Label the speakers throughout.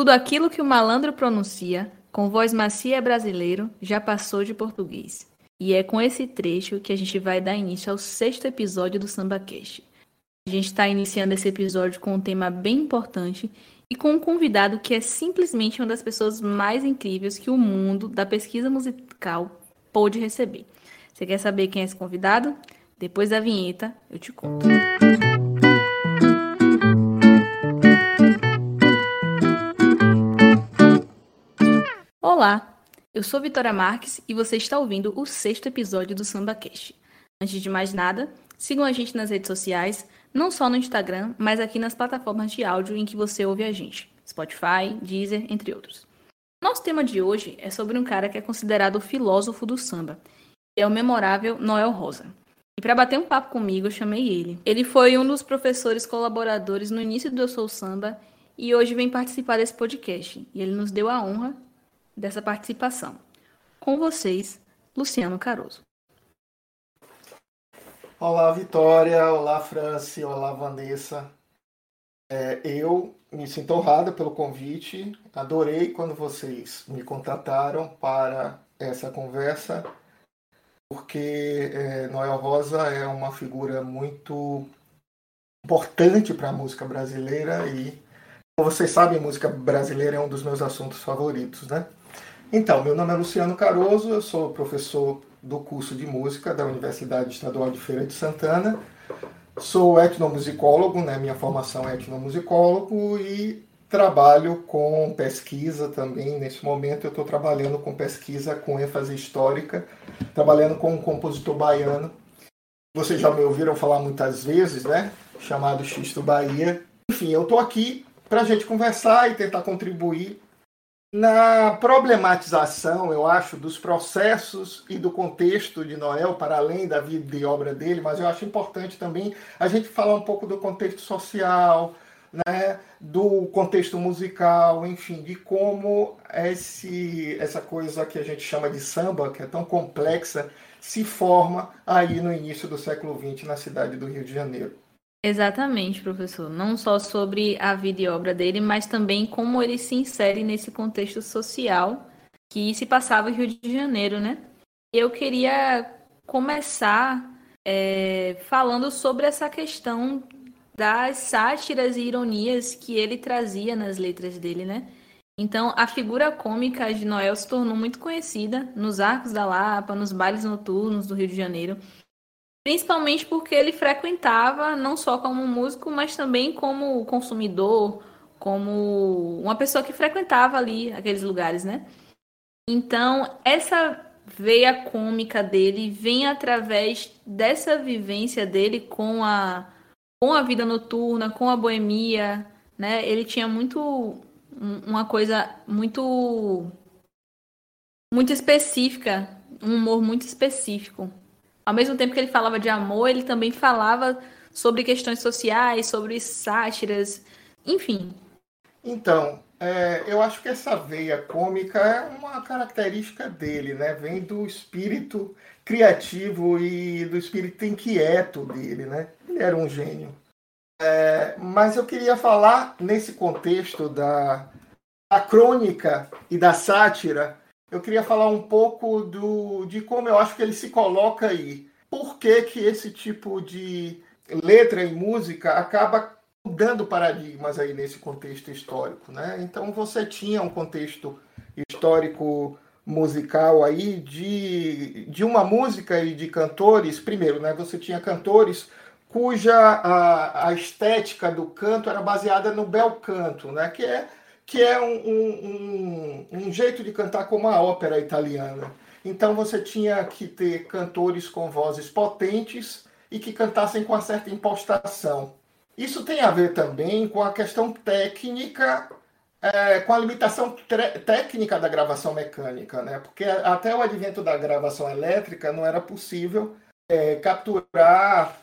Speaker 1: Tudo aquilo que o malandro pronuncia, com voz macia é brasileiro, já passou de português. E é com esse trecho que a gente vai dar início ao sexto episódio do SambaCast. A gente está iniciando esse episódio com um tema bem importante e com um convidado que é simplesmente uma das pessoas mais incríveis que o mundo da pesquisa musical pôde receber. Você quer saber quem é esse convidado? Depois da vinheta, eu te conto. Olá, eu sou Vitória Marques e você está ouvindo o sexto episódio do SambaCast. Antes de mais nada, sigam a gente nas redes sociais, não só no Instagram, mas aqui nas plataformas de áudio em que você ouve a gente, Spotify, Deezer, entre outros. Nosso tema de hoje é sobre um cara que é considerado o filósofo do samba, é o memorável Noel Rosa. E para bater um papo comigo, eu chamei ele. Ele foi um dos professores colaboradores no início do Eu Sou Samba e hoje vem participar desse podcast. E ele nos deu a honra dessa participação. Com vocês, Luciano Caroso.
Speaker 2: Olá, Vitória. Olá, Franci. Olá, Vanessa. É, eu me sinto honrada pelo convite. Adorei quando vocês me contataram para essa conversa, porque é, Noel Rosa é uma figura muito importante para a música brasileira e, como vocês sabem, música brasileira é um dos meus assuntos favoritos, né? Então, meu nome é Luciano Caroso, eu sou professor do curso de música da Universidade Estadual de Feira de Santana. Sou etnomusicólogo, né? minha formação é etnomusicólogo e trabalho com pesquisa também. Nesse momento eu estou trabalhando com pesquisa com ênfase histórica, trabalhando com um compositor baiano. Vocês já me ouviram falar muitas vezes, né? Chamado Xisto Bahia. Enfim, eu estou aqui para a gente conversar e tentar contribuir na problematização, eu acho, dos processos e do contexto de Noel, para além da vida e obra dele, mas eu acho importante também a gente falar um pouco do contexto social, né, do contexto musical, enfim, de como esse, essa coisa que a gente chama de samba, que é tão complexa, se forma aí no início do século XX na cidade do Rio de Janeiro.
Speaker 1: Exatamente, professor. Não só sobre a vida e obra dele, mas também como ele se insere nesse contexto social que se passava em Rio de Janeiro, né? Eu queria começar é, falando sobre essa questão das sátiras e ironias que ele trazia nas letras dele, né? Então, a figura cômica de Noel se tornou muito conhecida nos arcos da Lapa, nos bailes noturnos do Rio de Janeiro. Principalmente porque ele frequentava não só como músico, mas também como consumidor, como uma pessoa que frequentava ali aqueles lugares, né? Então, essa veia cômica dele vem através dessa vivência dele com a com a vida noturna, com a boemia, né? Ele tinha muito uma coisa muito muito específica, um humor muito específico ao mesmo tempo que ele falava de amor, ele também falava sobre questões sociais, sobre sátiras, enfim.
Speaker 2: Então, é, eu acho que essa veia cômica é uma característica dele, né? Vem do espírito criativo e do espírito inquieto dele, né? Ele era um gênio. É, mas eu queria falar nesse contexto da, da crônica e da sátira eu queria falar um pouco do, de como eu acho que ele se coloca aí. Por que, que esse tipo de letra e música acaba mudando paradigmas aí nesse contexto histórico, né? Então você tinha um contexto histórico musical aí de, de uma música e de cantores, primeiro, né? Você tinha cantores cuja a, a estética do canto era baseada no bel canto, né? Que é que é um, um, um, jeito de cantar como a ópera italiana. Então você tinha que ter cantores com vozes potentes e que cantassem com uma certa impostação. Isso tem a ver também com a questão técnica, é, com a limitação técnica da gravação mecânica, né? porque até o advento da gravação elétrica não era possível é, capturar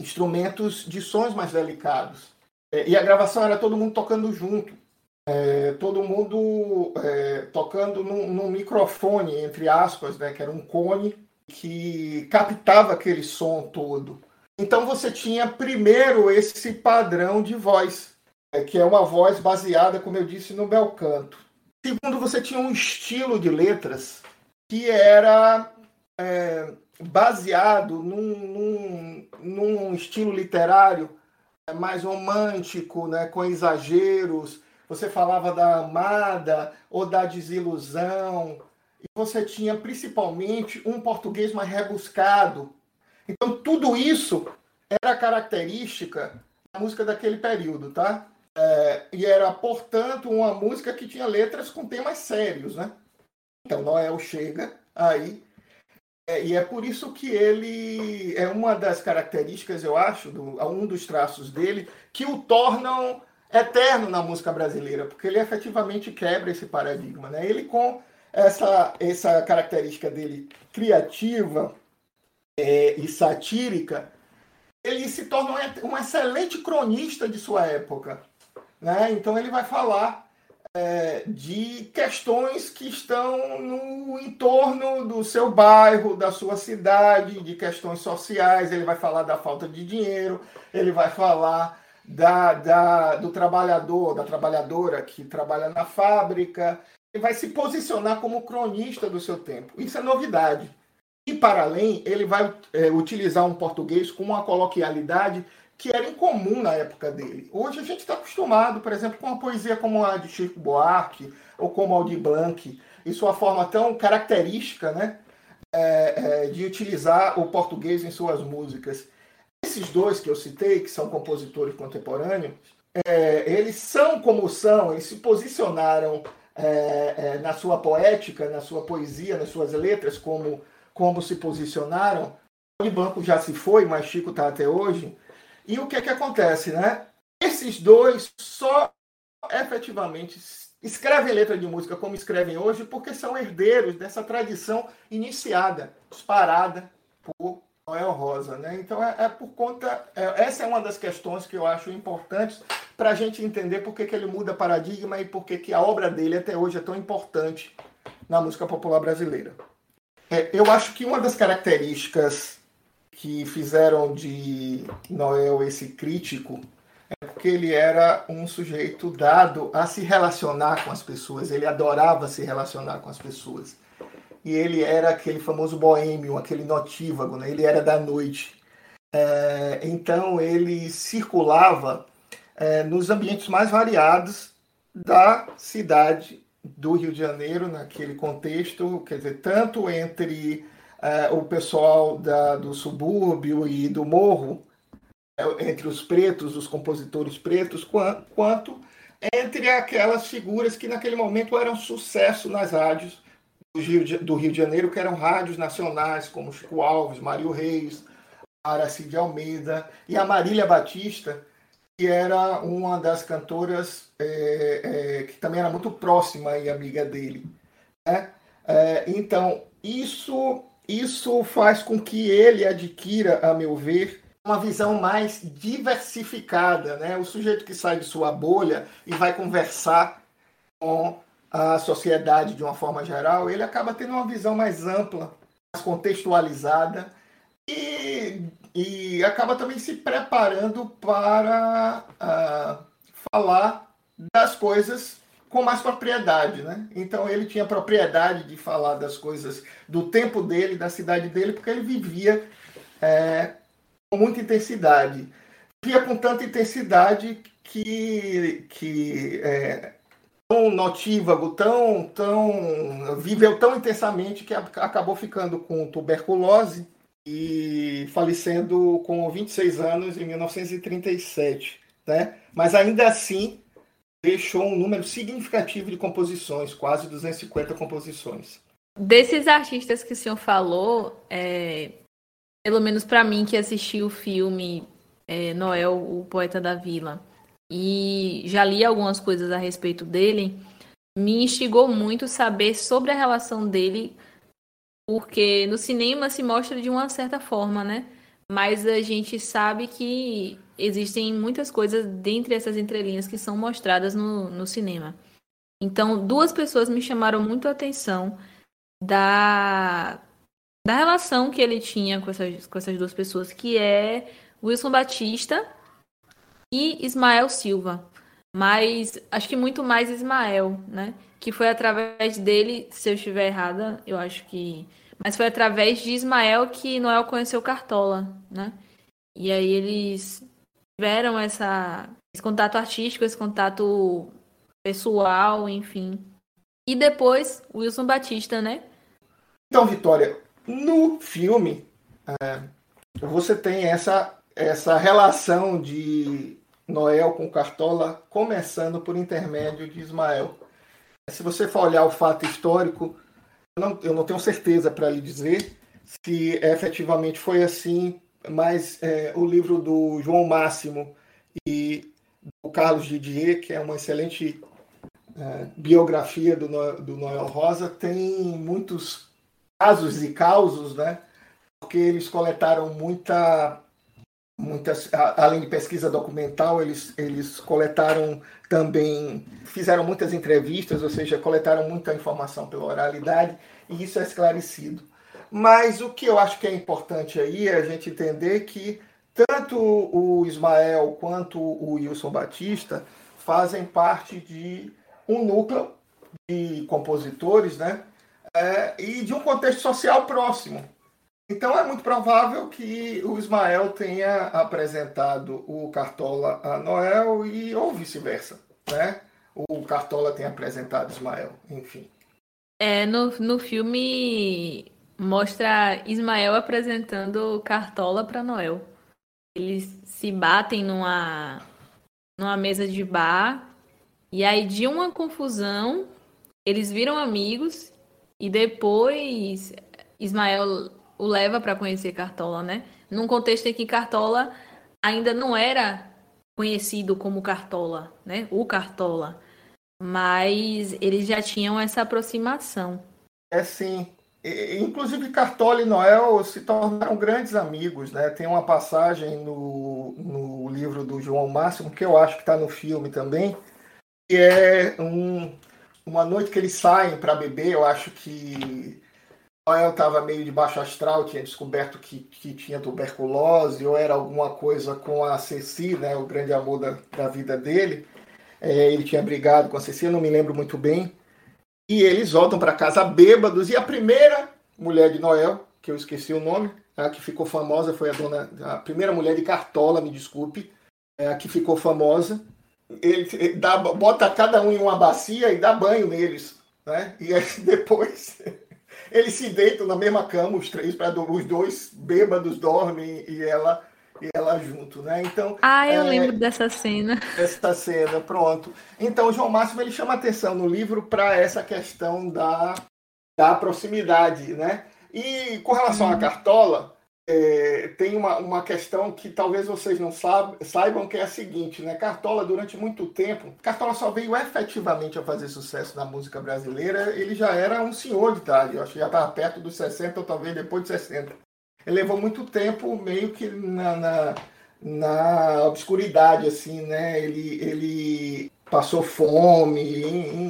Speaker 2: instrumentos de sons mais delicados. É, e a gravação era todo mundo tocando junto é, todo mundo é, tocando num, num, microfone, entre aspas, né, que era um cone que captava aquele som todo. Então você tinha primeiro esse padrão de voz. é, que é uma voz baseada, como eu disse, no bel canto. Segundo, você tinha um estilo de letras que era é, baseado num, num, num, estilo literário é, mais romântico, né, com exageros. Você falava da amada ou da desilusão. E você tinha principalmente um português mais rebuscado. Então, tudo isso era característica da música daquele período, tá? É, e era, portanto, uma música que tinha letras com temas sérios, né? Então, Noel chega aí, é, e é por isso que ele é uma das características, eu acho, do, um dos traços dele, que o tornam eterno na música brasileira, porque ele efetivamente quebra esse paradigma, né? Ele com essa, essa característica dele criativa é, e satírica, ele se torna um, um excelente cronista de sua época. Né? Então ele vai falar é, de questões que estão no entorno do seu bairro, da sua cidade, de questões sociais. Ele vai falar da falta de dinheiro, ele vai falar da, da, do trabalhador, da trabalhadora que trabalha na fábrica. Ele vai se posicionar como cronista do seu tempo. Isso é novidade. E, para além, ele vai é, utilizar um português com uma coloquialidade que era incomum na época dele. Hoje a gente está acostumado, por exemplo, com uma poesia como a de Chico Buarque ou como Aldir Blanc, e sua forma tão característica né, é, é, de utilizar o português em suas músicas. Esses dois que eu citei, que são compositores contemporâneos, é, eles são como são, eles se posicionaram é, é, na sua poética, na sua poesia, nas suas letras, como, como se posicionaram. O Blanco já se foi, mas Chico está até hoje. E o que é que acontece, né? Esses dois só efetivamente escrevem letra de música como escrevem hoje porque são herdeiros dessa tradição iniciada, disparada por Noel Rosa, né? Então é, é por conta é, essa é uma das questões que eu acho importantes para a gente entender por que, que ele muda paradigma e por que, que a obra dele até hoje é tão importante na música popular brasileira. É, eu acho que uma das características que fizeram de Noel esse crítico é porque ele era um sujeito dado a se relacionar com as pessoas, ele adorava se relacionar com as pessoas. E ele era aquele famoso boêmio, aquele notívago, né? ele era da noite. É, então ele circulava é, nos ambientes mais variados da cidade do Rio de Janeiro, naquele contexto, quer dizer, tanto entre uh, o pessoal da, do subúrbio e do morro, é, entre os pretos, os compositores pretos, quanto entre aquelas figuras que naquele momento eram sucesso nas rádios Rio de, do Rio de Janeiro, que eram rádios nacionais, como Chico Alves, Mário Reis, Aracide Almeida e a Marília Batista, que era uma das cantoras é, é, que também era muito próxima e amiga dele. Né? É, então, isso isso faz com que ele adquira, a meu ver, uma visão mais diversificada, né? O sujeito que sai de sua bolha e vai conversar com a sociedade de uma forma geral, ele acaba tendo uma visão mais ampla, mais contextualizada e, e acaba também se preparando para uh, falar das coisas com mais propriedade, né? Então ele tinha propriedade de falar das coisas do tempo dele, da cidade dele, porque ele vivia é, com muita intensidade. Vivia com tanta intensidade que, que é, tão notívago, tão, tão viveu tão intensamente que acabou ficando com tuberculose e falecendo com 26 anos em 1937, né? Mas ainda assim deixou um número significativo de composições, quase 250 composições.
Speaker 1: Desses artistas que o senhor falou, é, pelo menos para mim que assisti o filme é, Noel, o Poeta da Vila, e já li algumas coisas a respeito dele, me instigou muito saber sobre a relação dele, porque no cinema se mostra de uma certa forma, né? Mas a gente sabe que existem muitas coisas dentre essas entrelinhas que são mostradas no, no cinema. Então, duas pessoas me chamaram muito a atenção da, da relação que ele tinha com essas, com essas duas pessoas, que é Wilson Batista e Ismael Silva. mas acho que muito mais Ismael, né? Que foi através dele, se eu estiver errada, eu acho que. Mas foi através de Ismael que Noel conheceu Cartola, né? E aí eles tiveram essa, esse contato artístico, esse contato pessoal, enfim. E depois, Wilson Batista, né?
Speaker 2: Então, Vitória, no filme, é, você tem essa, essa relação de Noel com Cartola começando por intermédio de Ismael. Se você for olhar o fato histórico, eu não, eu não tenho certeza para lhe dizer se efetivamente foi assim, mas é, o livro do João Máximo e do Carlos Didier, que é uma excelente é, biografia do, do Noel Rosa, tem muitos casos e causos, né? Porque eles coletaram muita muitas além de pesquisa documental eles eles coletaram também fizeram muitas entrevistas ou seja coletaram muita informação pela oralidade e isso é esclarecido. Mas o que eu acho que é importante aí é a gente entender que tanto o Ismael quanto o Wilson Batista fazem parte de um núcleo de compositores né? É, e de um contexto social próximo então é muito provável que o Ismael tenha apresentado o Cartola a Noel e ou vice-versa, né? O Cartola tenha apresentado Ismael, enfim.
Speaker 1: É, no, no filme mostra Ismael apresentando Cartola para Noel. Eles se batem numa, numa mesa de bar e aí de uma confusão eles viram amigos e depois Ismael o leva para conhecer Cartola, né? Num contexto em que Cartola ainda não era conhecido como Cartola, né? O Cartola. Mas eles já tinham essa aproximação.
Speaker 2: É sim. Inclusive Cartola e Noel se tornaram grandes amigos, né? Tem uma passagem no, no livro do João Máximo, que eu acho que está no filme também, que é um, uma noite que eles saem para beber, eu acho que Noel estava meio de baixo astral, tinha descoberto que, que tinha tuberculose, ou era alguma coisa com a Ceci, né, o grande amor da, da vida dele. É, ele tinha brigado com a Ceci, eu não me lembro muito bem. E eles voltam para casa bêbados, e a primeira mulher de Noel, que eu esqueci o nome, a que ficou famosa foi a dona, a primeira mulher de Cartola, me desculpe, é, a que ficou famosa. Ele, ele dá, bota cada um em uma bacia e dá banho neles. Né? E aí depois eles se deitam na mesma cama, os três, para os dois bêbados dormem e ela e ela junto, né? Então.
Speaker 1: Ah, eu é, lembro dessa cena.
Speaker 2: Essa cena, pronto. Então, João Máximo ele chama atenção no livro para essa questão da, da proximidade, né? E com relação à uhum. cartola, é, tem uma, uma questão que talvez vocês não saibam, que é a seguinte, né? Cartola, durante muito tempo, Cartola só veio efetivamente a fazer sucesso na música brasileira, ele já era um senhor de idade, eu acho que já estava perto dos 60 ou talvez depois de 60. Ele levou muito tempo meio que na, na, na obscuridade, assim, né? Ele, ele passou fome,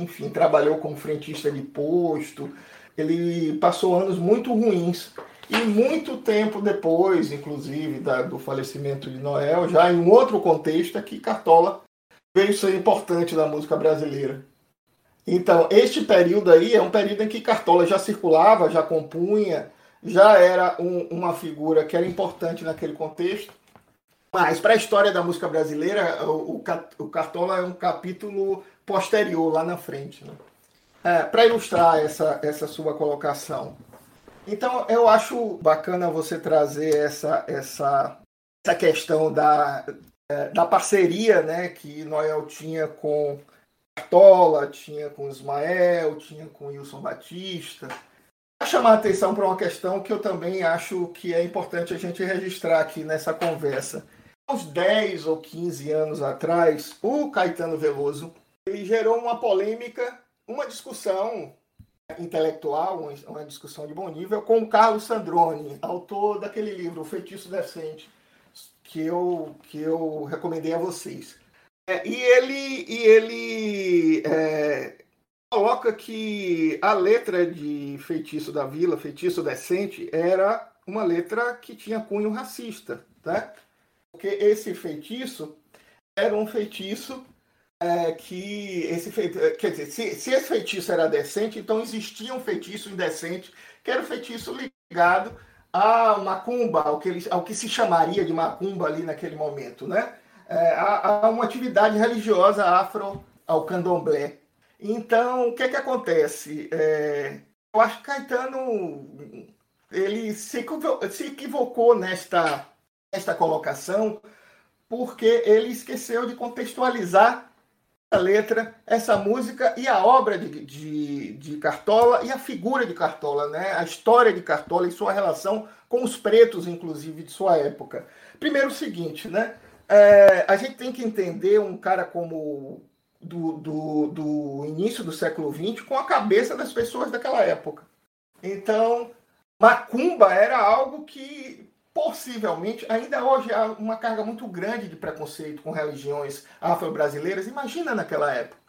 Speaker 2: enfim, trabalhou como frentista de posto, ele passou anos muito ruins. E muito tempo depois, inclusive, da, do falecimento de Noel, já em um outro contexto, é que Cartola veio ser importante na música brasileira. Então, este período aí é um período em que Cartola já circulava, já compunha, já era um, uma figura que era importante naquele contexto. Mas para a história da música brasileira, o, o, Cartola é um capítulo posterior, lá na frente. Né? É, para ilustrar essa, essa sua colocação, então, eu acho bacana você trazer essa, essa, essa questão da, é, da parceria né, que Noel tinha com Cartola, tinha com Ismael, tinha com Wilson Batista. Para chamar a atenção para uma questão que eu também acho que é importante a gente registrar aqui nessa conversa. Há uns 10 ou 15 anos atrás, o Caetano Veloso ele gerou uma polêmica, uma discussão intelectual, uma discussão de bom nível, com o Carlos Sandrone, autor daquele livro, O Feitiço Decente, que eu, que eu recomendei a vocês. É, e ele, e ele é, coloca que a letra de Feitiço da Vila, Feitiço Decente, era uma letra que tinha cunho racista, né? porque esse feitiço era um feitiço é, que esse feitiço, quer dizer, se, se, esse feitiço era decente, então existia um feitiço indecente, que era o feitiço ligado a macumba, ao que, ele, ao que se chamaria de macumba ali naquele momento, né? É, a, a, uma atividade religiosa afro ao candomblé. Então, o que é que acontece? É, eu acho que Caetano ele se, se equivocou nesta, nesta colocação porque ele esqueceu de contextualizar letra, essa música e a obra de, de, de, Cartola e a figura de Cartola, né? a história de Cartola e sua relação com os pretos, inclusive, de sua época. Primeiro o seguinte, né? É, a gente tem que entender um cara como do, do, do início do século XX com a cabeça das pessoas daquela época. Então, Macumba era algo que possivelmente ainda hoje há uma carga muito grande de preconceito com religiões afro-brasileiras. Imagina naquela época.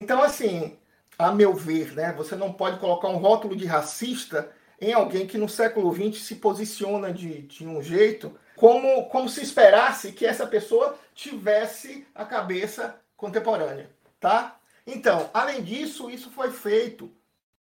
Speaker 2: Então, assim, a meu ver, né, você não pode colocar um rótulo de racista em alguém que no século XX se posiciona de, de um jeito como, como se esperasse que essa pessoa tivesse a cabeça contemporânea, tá? Então, além disso, isso foi feito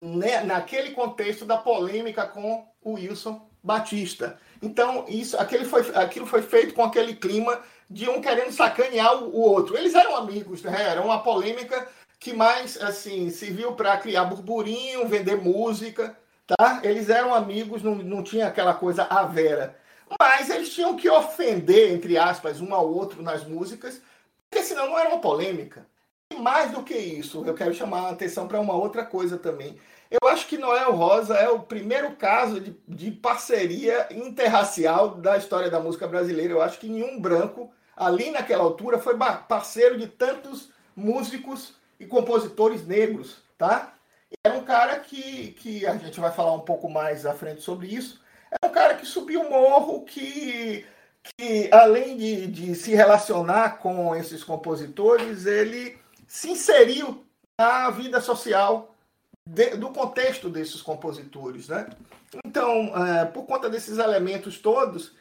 Speaker 2: né, naquele contexto da polêmica com o Wilson Batista. Então, isso, aquele foi, aquilo foi feito com aquele clima de um querendo sacanear o, o outro. Eles eram amigos, né? era uma polêmica que mais assim serviu para criar burburinho, vender música, tá? Eles eram amigos, não, não tinha aquela coisa a vera. Mas eles tinham que ofender, entre aspas, um ao outro nas músicas, porque senão não era uma polêmica. E mais do que isso, eu quero chamar a atenção para uma outra coisa também. Eu acho que Noel Rosa é o primeiro caso de, de parceria interracial da história da música brasileira. Eu acho que nenhum branco, ali naquela altura, foi parceiro de tantos músicos e compositores negros, tá? Era um cara que, que a gente vai falar um pouco mais à frente sobre isso. É um cara que subiu o morro, que, que além de, de se relacionar com esses compositores, ele se inseriu na vida social de, do contexto desses compositores. Né? Então, é, por conta desses elementos todos,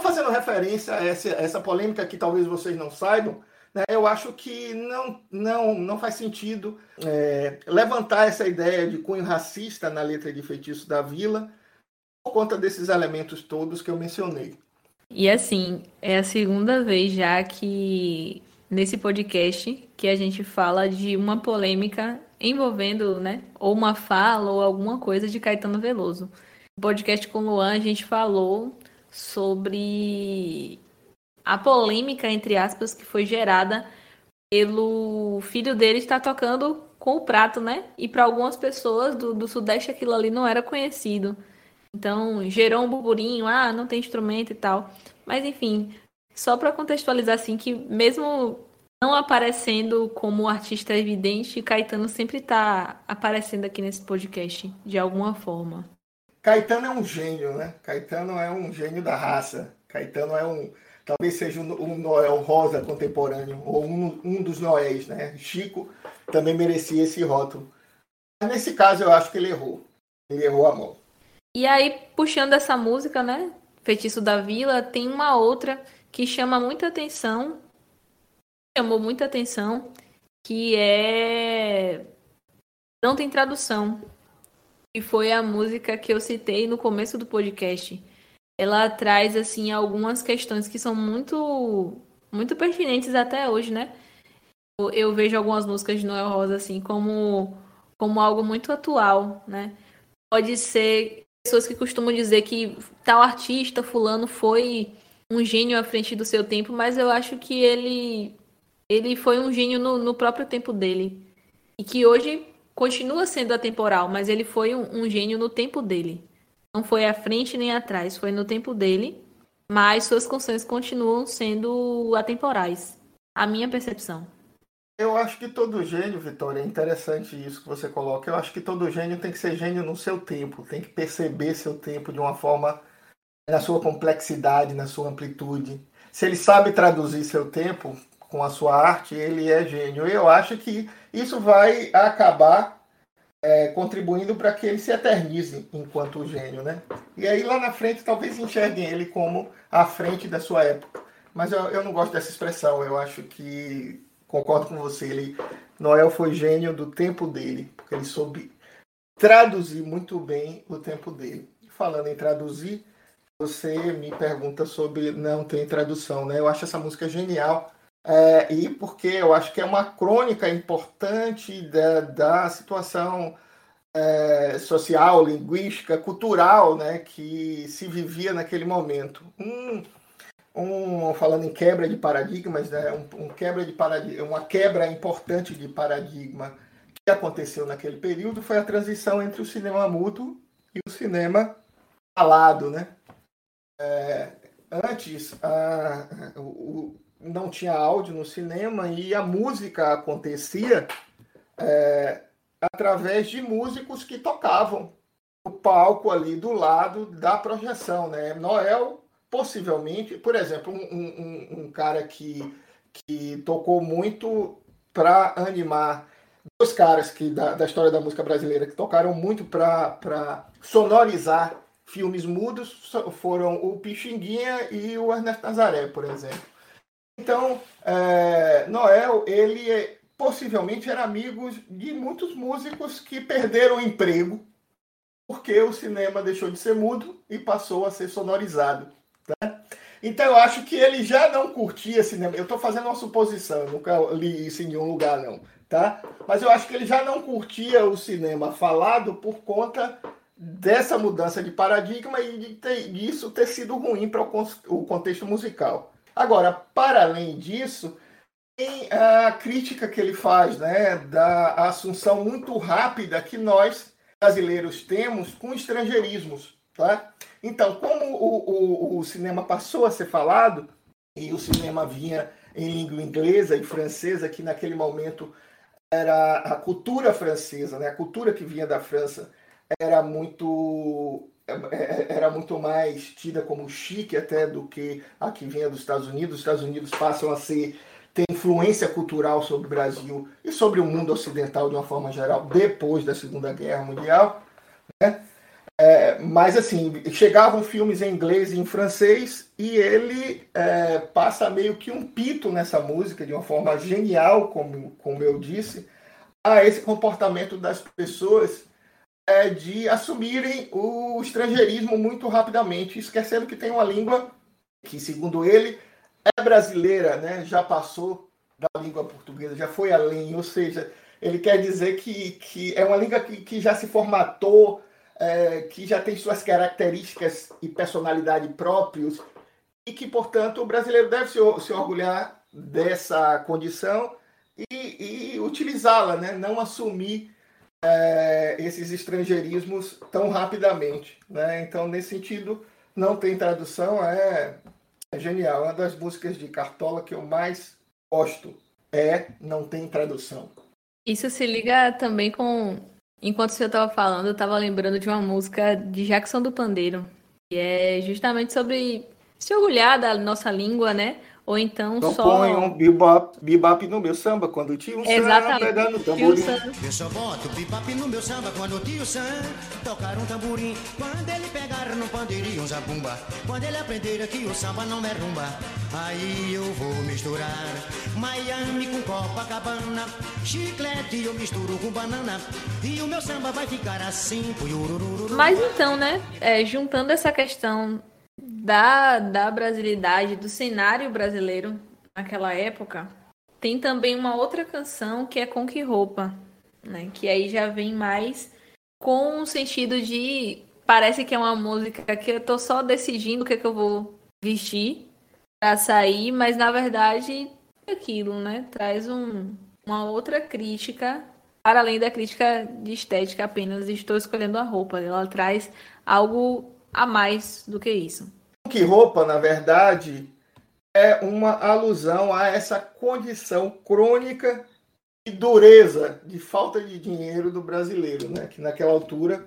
Speaker 2: fazendo referência a essa, essa polêmica que talvez vocês não saibam, né, eu acho que não, não, não faz sentido é, levantar essa ideia de cunho racista na letra de Feitiço da Vila por conta desses elementos todos que eu mencionei.
Speaker 1: E assim, é a segunda vez já que nesse podcast que a gente fala de uma polêmica envolvendo, né, ou uma fala ou alguma coisa de Caetano Veloso. No podcast com o Luan, a gente falou sobre a polêmica, entre aspas, que foi gerada pelo filho dele estar tocando com o prato, né? E para algumas pessoas do, do Sudeste aquilo ali não era conhecido. Então gerou um burburinho, ah, não tem instrumento e tal. Mas enfim, só para contextualizar assim que mesmo não aparecendo como artista evidente, Caetano sempre está aparecendo aqui nesse podcast, de alguma forma.
Speaker 2: Caetano é um gênio, né? Caetano é um gênio da raça. Caetano é um. Talvez seja um Noel Rosa contemporâneo, ou um, um dos Noéis, né? Chico também merecia esse rótulo. Mas nesse caso eu acho que ele errou. Ele errou a mão.
Speaker 1: E aí, puxando essa música, né? Feitiço da Vila, tem uma outra que chama muita atenção chamou muita atenção, que é Não Tem Tradução, que foi a música que eu citei no começo do podcast. Ela traz, assim, algumas questões que são muito, muito pertinentes até hoje, né? Eu vejo algumas músicas de Noel Rosa, assim, como, como algo muito atual, né? Pode ser pessoas que costumam dizer que tal artista, fulano, foi um gênio à frente do seu tempo, mas eu acho que ele ele foi um gênio no, no, próprio tempo dele. E que hoje continua sendo atemporal, mas ele foi um, um, gênio no tempo dele. Não foi à frente nem atrás, foi no tempo dele, mas suas canções continuam sendo atemporais. A minha percepção.
Speaker 2: Eu acho que todo gênio, Vitória, é interessante isso que você coloca. Eu acho que todo gênio tem que ser gênio no seu tempo, tem que perceber seu tempo de uma forma na sua complexidade, na sua amplitude. Se ele sabe traduzir seu tempo, com a sua arte, ele é gênio. Eu acho que isso vai acabar é, contribuindo para que ele se eternize enquanto gênio, né? E aí lá na frente talvez enxerguem ele como à frente da sua época. Mas eu, eu não gosto dessa expressão. Eu acho que concordo com você. Ele, Noel foi gênio do tempo dele, porque ele soube traduzir muito bem o tempo dele. Falando em traduzir, você me pergunta sobre não tem tradução, né? Eu acho essa música genial. É, e porque eu acho que é uma crônica importante da, da situação é, social, linguística, cultural, né, que se vivia naquele momento. Um, um falando em quebra de paradigmas, né, um, um quebra de paradigma, uma quebra importante de paradigma que aconteceu naquele período foi a transição entre o cinema mudo e o cinema falado, né? É, antes, a, o, não tinha áudio no cinema e a música acontecia é, através de músicos que tocavam o palco ali do lado da projeção, né? Noel, possivelmente, por exemplo, um, um, um cara que, que tocou muito para animar dois caras que da, da, história da música brasileira que tocaram muito para sonorizar filmes mudos foram o Pixinguinha e o Ernesto Nazaré, por exemplo. Então, é, Noel, ele é, possivelmente era amigo de muitos músicos que perderam o emprego porque o cinema deixou de ser mudo e passou a ser sonorizado. Né? Então, eu acho que ele já não curtia cinema. Eu estou fazendo uma suposição, nunca li isso em nenhum lugar, não. Tá? Mas eu acho que ele já não curtia o cinema falado por conta dessa mudança de paradigma e de ter, disso ter sido ruim para o contexto musical. Agora, para além disso, tem a crítica que ele faz né, da assunção muito rápida que nós, brasileiros, temos com estrangeirismos. Tá? Então, como o, o, o cinema passou a ser falado, e o cinema vinha em língua inglesa e francesa, que naquele momento era a cultura francesa, né? a cultura que vinha da França era muito era muito mais tida como chique até do que a que vinha dos Estados Unidos. Os Estados Unidos passam a ser ter influência cultural sobre o Brasil e sobre o mundo ocidental de uma forma geral depois da Segunda Guerra Mundial. Né? É, mas assim, chegavam filmes em inglês e em francês e ele é, passa meio que um pito nessa música de uma forma genial, como, como eu disse, a esse comportamento das pessoas é, de assumirem o estrangeirismo muito rapidamente, esquecendo que tem uma língua que, segundo ele, é brasileira, né? já passou da língua portuguesa, já foi além, ou seja, ele quer dizer que, que é uma língua que, que já se formatou, é, que já tem suas características e personalidade próprios, e que, portanto, o brasileiro deve se, se orgulhar dessa condição e, e utilizá-la, né? não assumir é, esses estrangeirismos tão rapidamente. Né? Então, nesse sentido, não tem tradução, é, é genial. Uma das músicas de Cartola que eu mais gosto é Não Tem Tradução.
Speaker 1: Isso se liga também com. Enquanto você estava falando, eu estava lembrando de uma música de Jackson do Pandeiro, que é justamente sobre se orgulhar da nossa língua, né? Ou então
Speaker 2: Não
Speaker 1: só.
Speaker 2: põe um bebop, bebop no meu samba quando tinha um
Speaker 1: Exatamente.
Speaker 2: samba pegando tamborim.
Speaker 3: Eu só boto bebop no meu samba quando o tio Sam tocar um tamborim. Quando ele pegar no pandeirinho um zabumba. Quando ele aprender que o samba não é rumba. Aí eu vou misturar Miami com Copacabana. Chiclete eu misturo com banana. E o meu samba vai ficar assim.
Speaker 1: Mas então, né? é, juntando essa questão da, da brasilidade, do cenário brasileiro naquela época, tem também uma outra canção que é Com Que Roupa, né? Que aí já vem mais com o sentido de. Parece que é uma música que eu tô só decidindo o que, é que eu vou vestir pra sair, mas na verdade é aquilo, né? Traz um, uma outra crítica, para além da crítica de estética apenas, estou escolhendo a roupa. Ela traz algo a mais do que isso.
Speaker 2: Que roupa, na verdade, é uma alusão a essa condição crônica de dureza, de falta de dinheiro do brasileiro, né? que naquela altura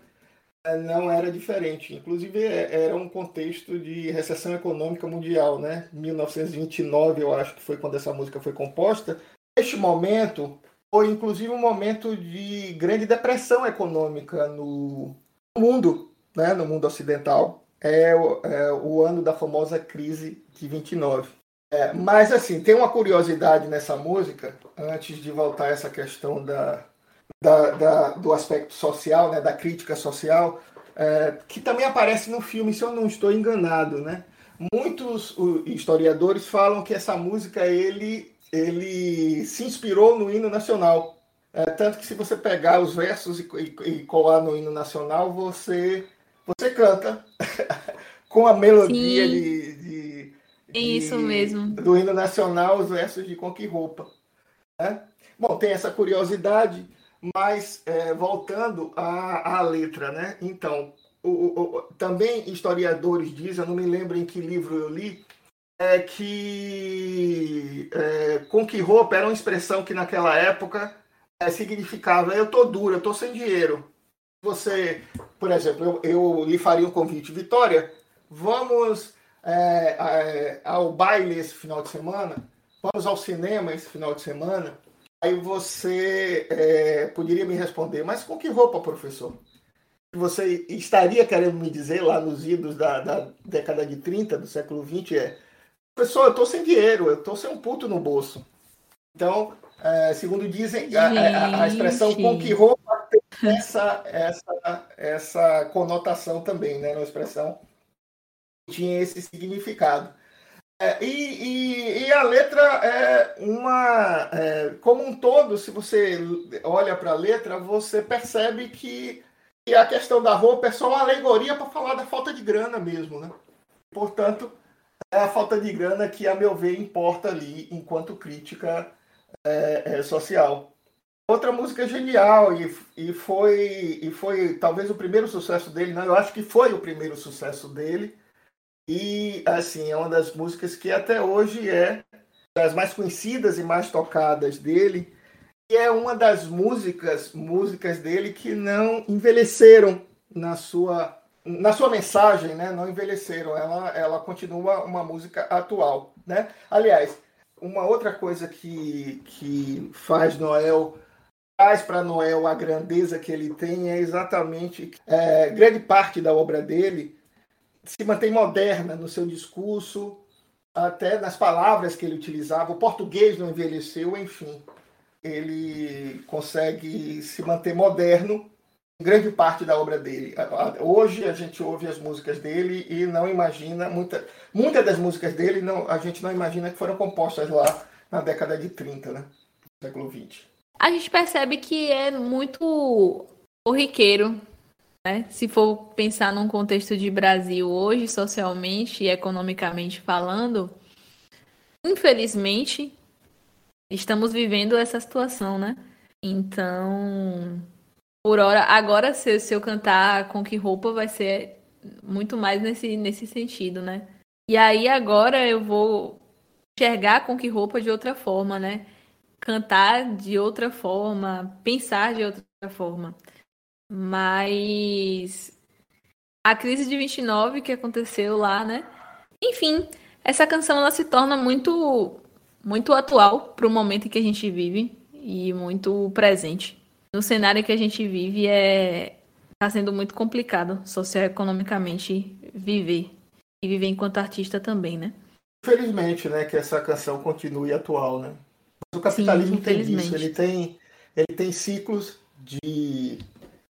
Speaker 2: eh, não era diferente. Inclusive, é- era um contexto de recessão econômica mundial. Né? 1929, eu acho que foi quando essa música foi composta. Este momento foi, inclusive, um momento de grande depressão econômica no mundo, né? no mundo ocidental é o, é o ano da famosa crise de 29. É, mas assim, tem uma curiosidade nessa música, antes de voltar a essa questão da, da, da do aspecto social, né, da crítica social, é, que também aparece no filme, se eu não estou enganado, né? Muitos historiadores falam que essa música ele, ele se inspirou no hino nacional. É, tanto que se você pegar os versos e, e, e colar no hino nacional, você, você canta com a melodia de, de,
Speaker 1: de, Isso mesmo.
Speaker 2: do hino nacional, os versos de Com Que Roupa. Né? Bom, tem essa curiosidade, mas é, voltando à, à letra, né? Então, o, o, também historiadores dizem, eu não me lembro em que livro eu li, é que é, com que roupa era uma expressão que naquela época é, significava eu tô duro, eu tô sem dinheiro. Você, por exemplo, eu, eu lhe faria um convite, Vitória, vamos é, é, ao baile esse final de semana, vamos ao cinema esse final de semana. Aí você é, poderia me responder, mas com que roupa, professor? você estaria querendo me dizer lá nos idos da, da década de 30 do século 20 é pessoal, eu estou sem dinheiro, eu estou sem um puto no bolso. Então, é, segundo dizem, a, a, a, expressão com que roupa essa, essa, essa conotação também, né? Uma expressão que tinha esse significado. É, e, e, e, a letra é uma. É, como um todo, se você olha para a letra, você percebe que e a questão da roupa é só uma alegoria para falar da falta de grana mesmo, né? Portanto, é a falta de grana que, a meu ver, importa ali enquanto crítica é, é, social. Outra música genial e, e, foi, e foi talvez o primeiro sucesso dele, não, eu acho que foi o primeiro sucesso dele. E, assim, é uma das músicas que até hoje é das mais conhecidas e mais tocadas dele e é uma das músicas, músicas dele que não envelheceram na sua na sua mensagem, né? Não envelheceram. Ela ela continua uma música atual, né? Aliás, uma outra coisa que que faz Noel traz para Noel a grandeza que ele tem é exatamente é, grande parte da obra dele se mantém moderna no seu discurso, até nas palavras que ele utilizava. O português não envelheceu, enfim ele consegue se manter moderno em grande parte da obra dele. Hoje a gente ouve as músicas dele e não imagina, muita, muitas das músicas dele não, a gente não imagina que foram compostas lá na década de 30, né? século 20.
Speaker 1: A gente percebe que é muito corriqueiro, né? Se for pensar num contexto de Brasil hoje, socialmente e economicamente falando, infelizmente, estamos vivendo essa situação, né? Então, por hora, agora se, se eu cantar com que roupa vai ser muito mais nesse, nesse sentido, né? E aí agora eu vou enxergar com que roupa de outra forma, né? Cantar de outra forma, pensar de outra forma. Mas a crise de 29 que aconteceu lá, né? Enfim, essa canção ela se torna muito muito atual para o momento em que a gente vive e muito presente. No cenário que a gente vive é está sendo muito complicado socioeconomicamente viver e viver enquanto artista também, né?
Speaker 2: Infelizmente, né, que essa canção continue atual, né? O capitalismo Sim, tem isso, ele tem ele tem ciclos de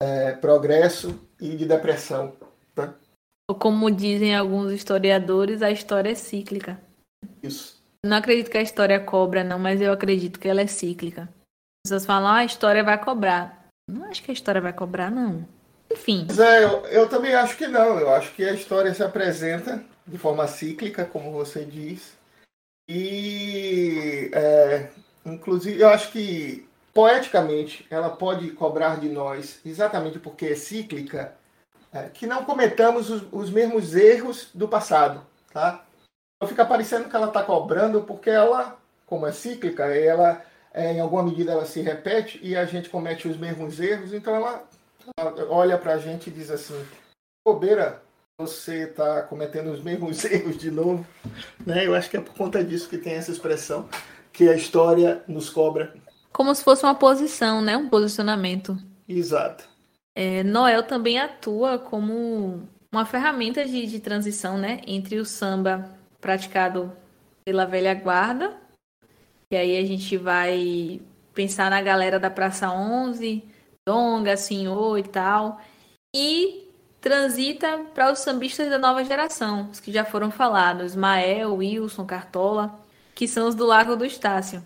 Speaker 2: é, progresso e de depressão. Tá?
Speaker 1: Ou como dizem alguns historiadores, a história é cíclica.
Speaker 2: Isso.
Speaker 1: Não acredito que a história cobra, não, mas eu acredito que ela é cíclica. As pessoas falam, ah, a história vai cobrar. Não acho que a história vai cobrar, não. Enfim.
Speaker 2: Mas é, eu, eu também acho que não. Eu acho que a história se apresenta de forma cíclica, como você diz. E, é, inclusive, eu acho que poeticamente ela pode cobrar de nós, exatamente porque é cíclica, é, que não cometamos os, os mesmos erros do passado, tá? fica parecendo que ela está cobrando porque ela, como é cíclica, ela é, em alguma medida ela se repete e a gente comete os mesmos erros, então ela, ela olha para a gente e diz assim, bobeira, você está cometendo os mesmos erros de novo. Né? Eu acho que é por conta disso que tem essa expressão que a história nos cobra.
Speaker 1: Como se fosse uma posição, né? um posicionamento.
Speaker 2: Exato.
Speaker 1: É, Noel também atua como uma ferramenta de, de transição né? entre o samba praticado pela velha guarda, e aí a gente vai pensar na galera da Praça 11, Donga, Senhor e tal, e transita para os sambistas da nova geração, os que já foram falados, Mael, Wilson, Cartola, que são os do Lago do Estácio.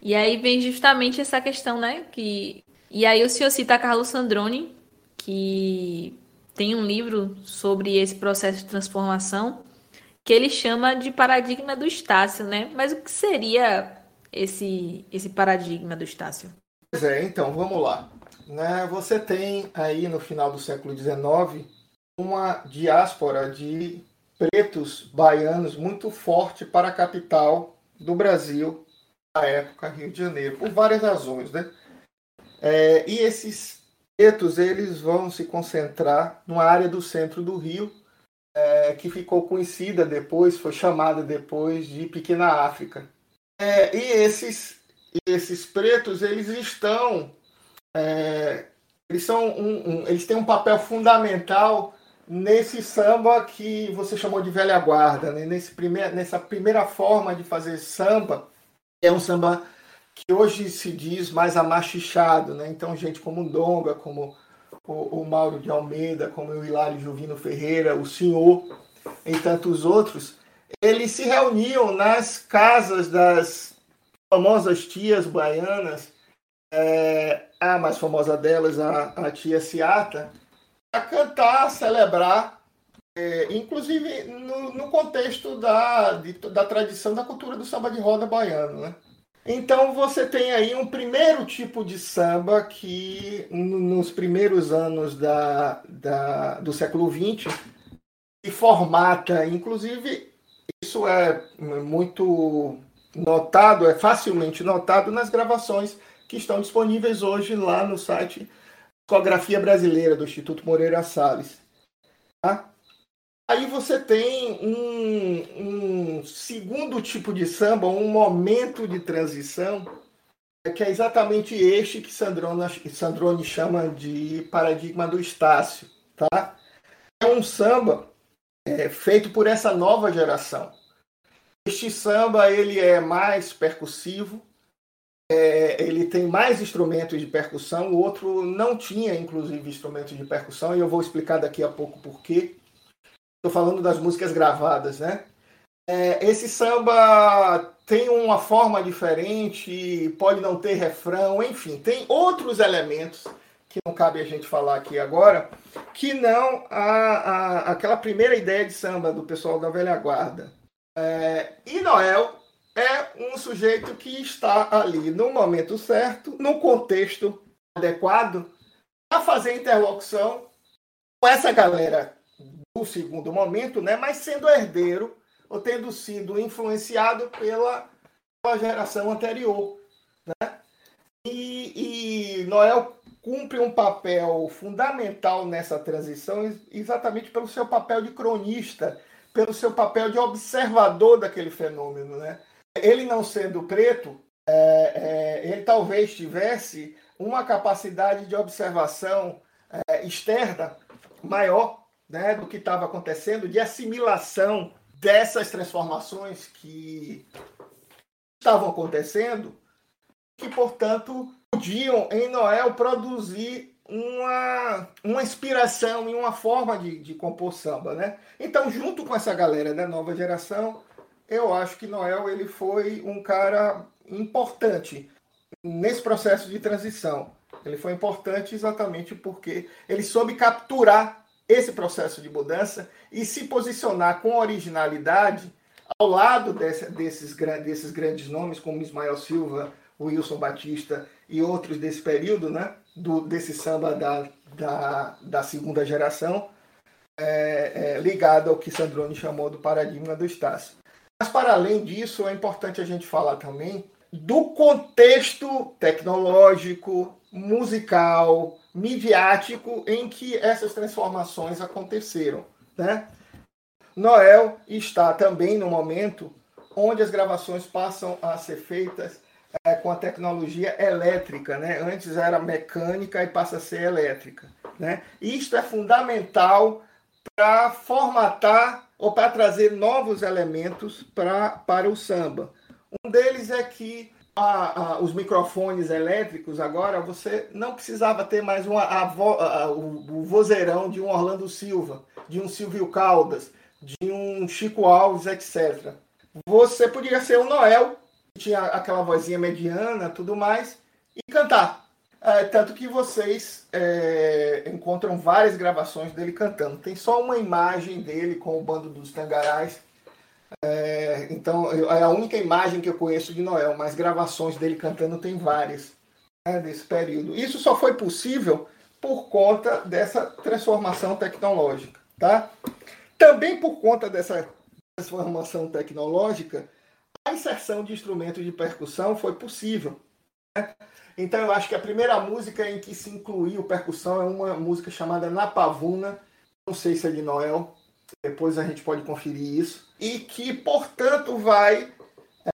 Speaker 1: E aí vem justamente essa questão, né, que e aí o senhor cita Carlos Sandrone, que tem um livro sobre esse processo de transformação, que ele chama de paradigma do Estácio, né? Mas o que seria esse, esse paradigma do Estácio?
Speaker 2: Pois é, então, vamos lá. Né, você tem aí no final do século XIX uma diáspora de pretos baianos muito forte para a capital do Brasil, na época, Rio de Janeiro, por várias razões, né? É, e esses pretos eles vão se concentrar numa área do centro do Rio, é, que ficou conhecida depois, foi chamada depois de Pequena África. É, e esses, esses pretos eles estão, é, eles são um, um, eles têm um papel fundamental nesse samba que você chamou de velha guarda, né? Nesse primeir, nessa primeira forma de fazer samba, é um samba que hoje se diz mais amachichado, né? Então, gente como Donga, como o, o Mauro de Almeida, como o Hilário Juvino Ferreira, o Senhor e tantos outros, eles se reuniam nas casas das famosas tias baianas, é, a mais famosa delas, a, a tia Ciata, a cantar, celebrar, é, inclusive no, no contexto da, de, da tradição da cultura do samba de roda baiano, né? Então você tem aí um primeiro tipo de samba que nos primeiros anos da, da, do século XX se formata, inclusive isso é muito notado, é facilmente notado nas gravações que estão disponíveis hoje lá no site Discografia Brasileira do Instituto Moreira Salles. Tá? Aí você tem um, um, segundo tipo de samba, um momento de transição, que é exatamente este que Sandrone, Sandrone chama de paradigma do Estácio. Tá? É um samba é, feito por essa nova geração. Este samba ele é mais percussivo, é, ele tem mais instrumentos de percussão, o outro não tinha, inclusive, instrumentos de percussão, e eu vou explicar daqui a pouco por quê. Estou falando das músicas gravadas, né? É, esse samba tem uma forma diferente, pode não ter refrão, enfim, tem outros elementos que não cabe a gente falar aqui agora, que não a, a aquela primeira ideia de samba do pessoal da velha guarda. É, e Noel é um sujeito que está ali no momento certo, no contexto adequado, a fazer interlocução com essa galera o segundo momento, né, mas sendo herdeiro ou tendo sido influenciado pela, pela geração anterior. Né? E, e Noel cumpre um papel fundamental nessa transição exatamente pelo seu papel de cronista, pelo seu papel de observador daquele fenômeno. Né? Ele não sendo preto, é, é, ele talvez tivesse uma capacidade de observação é, externa maior né, do que estava acontecendo, de assimilação dessas transformações que estavam acontecendo, que, portanto, podiam em Noel produzir uma, uma inspiração e uma forma de, de compor samba. Né? Então, junto com essa galera da nova geração, eu acho que Noel ele foi um cara importante nesse processo de transição. Ele foi importante exatamente porque ele soube capturar esse processo de mudança e se posicionar com originalidade ao lado desse, desses, desses grandes nomes, como Ismael Silva, Wilson Batista e outros desse período, né, do, desse samba da, da, da segunda geração, é, é, ligado ao que Sandrone chamou do paradigma do Estácio. Mas, para além disso, é importante a gente falar também do contexto tecnológico, musical, midiático em que essas transformações aconteceram. Né? Noel está também no momento onde as gravações passam a ser feitas é, com a tecnologia elétrica. Né? Antes era mecânica e passa a ser elétrica. Né? Isto é fundamental para formatar ou para trazer novos elementos pra, para o samba. Um deles é que a, a, os microfones elétricos agora você não precisava ter mais uma, a, o, o vozeirão de um Orlando Silva, de um Silvio Caldas, de um Chico Alves, etc. Você podia ser o Noel, que tinha aquela vozinha mediana, tudo mais, e cantar. É, tanto que vocês é, encontram várias gravações dele cantando. Tem só uma imagem dele com o bando dos Tangarais. É, então, é a única imagem que eu conheço de Noel, mas gravações dele cantando tem várias né, desse período. Isso só foi possível por conta dessa transformação tecnológica. Tá? Também por conta dessa transformação tecnológica, a inserção de instrumentos de percussão foi possível. Então eu acho que a primeira música em que se incluiu percussão é uma música chamada Na Pavuna, não sei se é de Noel, depois a gente pode conferir isso, e que, portanto, vai.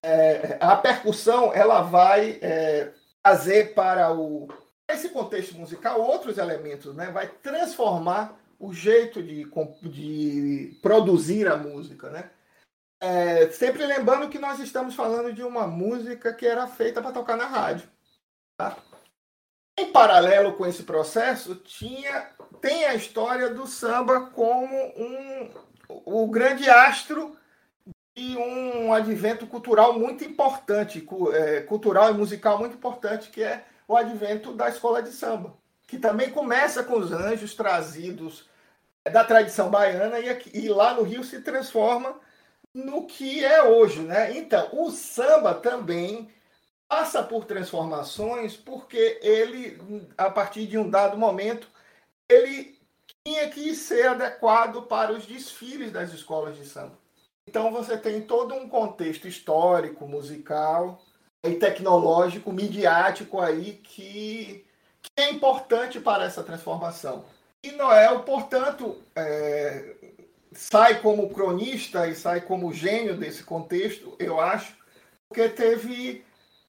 Speaker 2: É, a percussão ela vai é, trazer para o, esse contexto musical outros elementos, né? vai transformar o jeito de, de produzir a música. Né? É, sempre lembrando que nós estamos falando de uma música que era feita para tocar na rádio. Tá? Em paralelo com esse processo, tinha, tem a história do samba como um, o grande astro de um advento cultural muito importante, é, cultural e musical muito importante, que é o advento da escola de samba, que também começa com os anjos trazidos da tradição baiana e, aqui, e lá no Rio se transforma no que é hoje, né? Então, o samba também passa por transformações porque ele, a partir de um dado momento, ele tinha que ser adequado para os desfiles das escolas de samba. Então você tem todo um contexto histórico, musical e tecnológico, midiático aí que, que é importante para essa transformação. E Noel, portanto, é, sai como cronista e sai como gênio desse contexto, eu acho, porque teve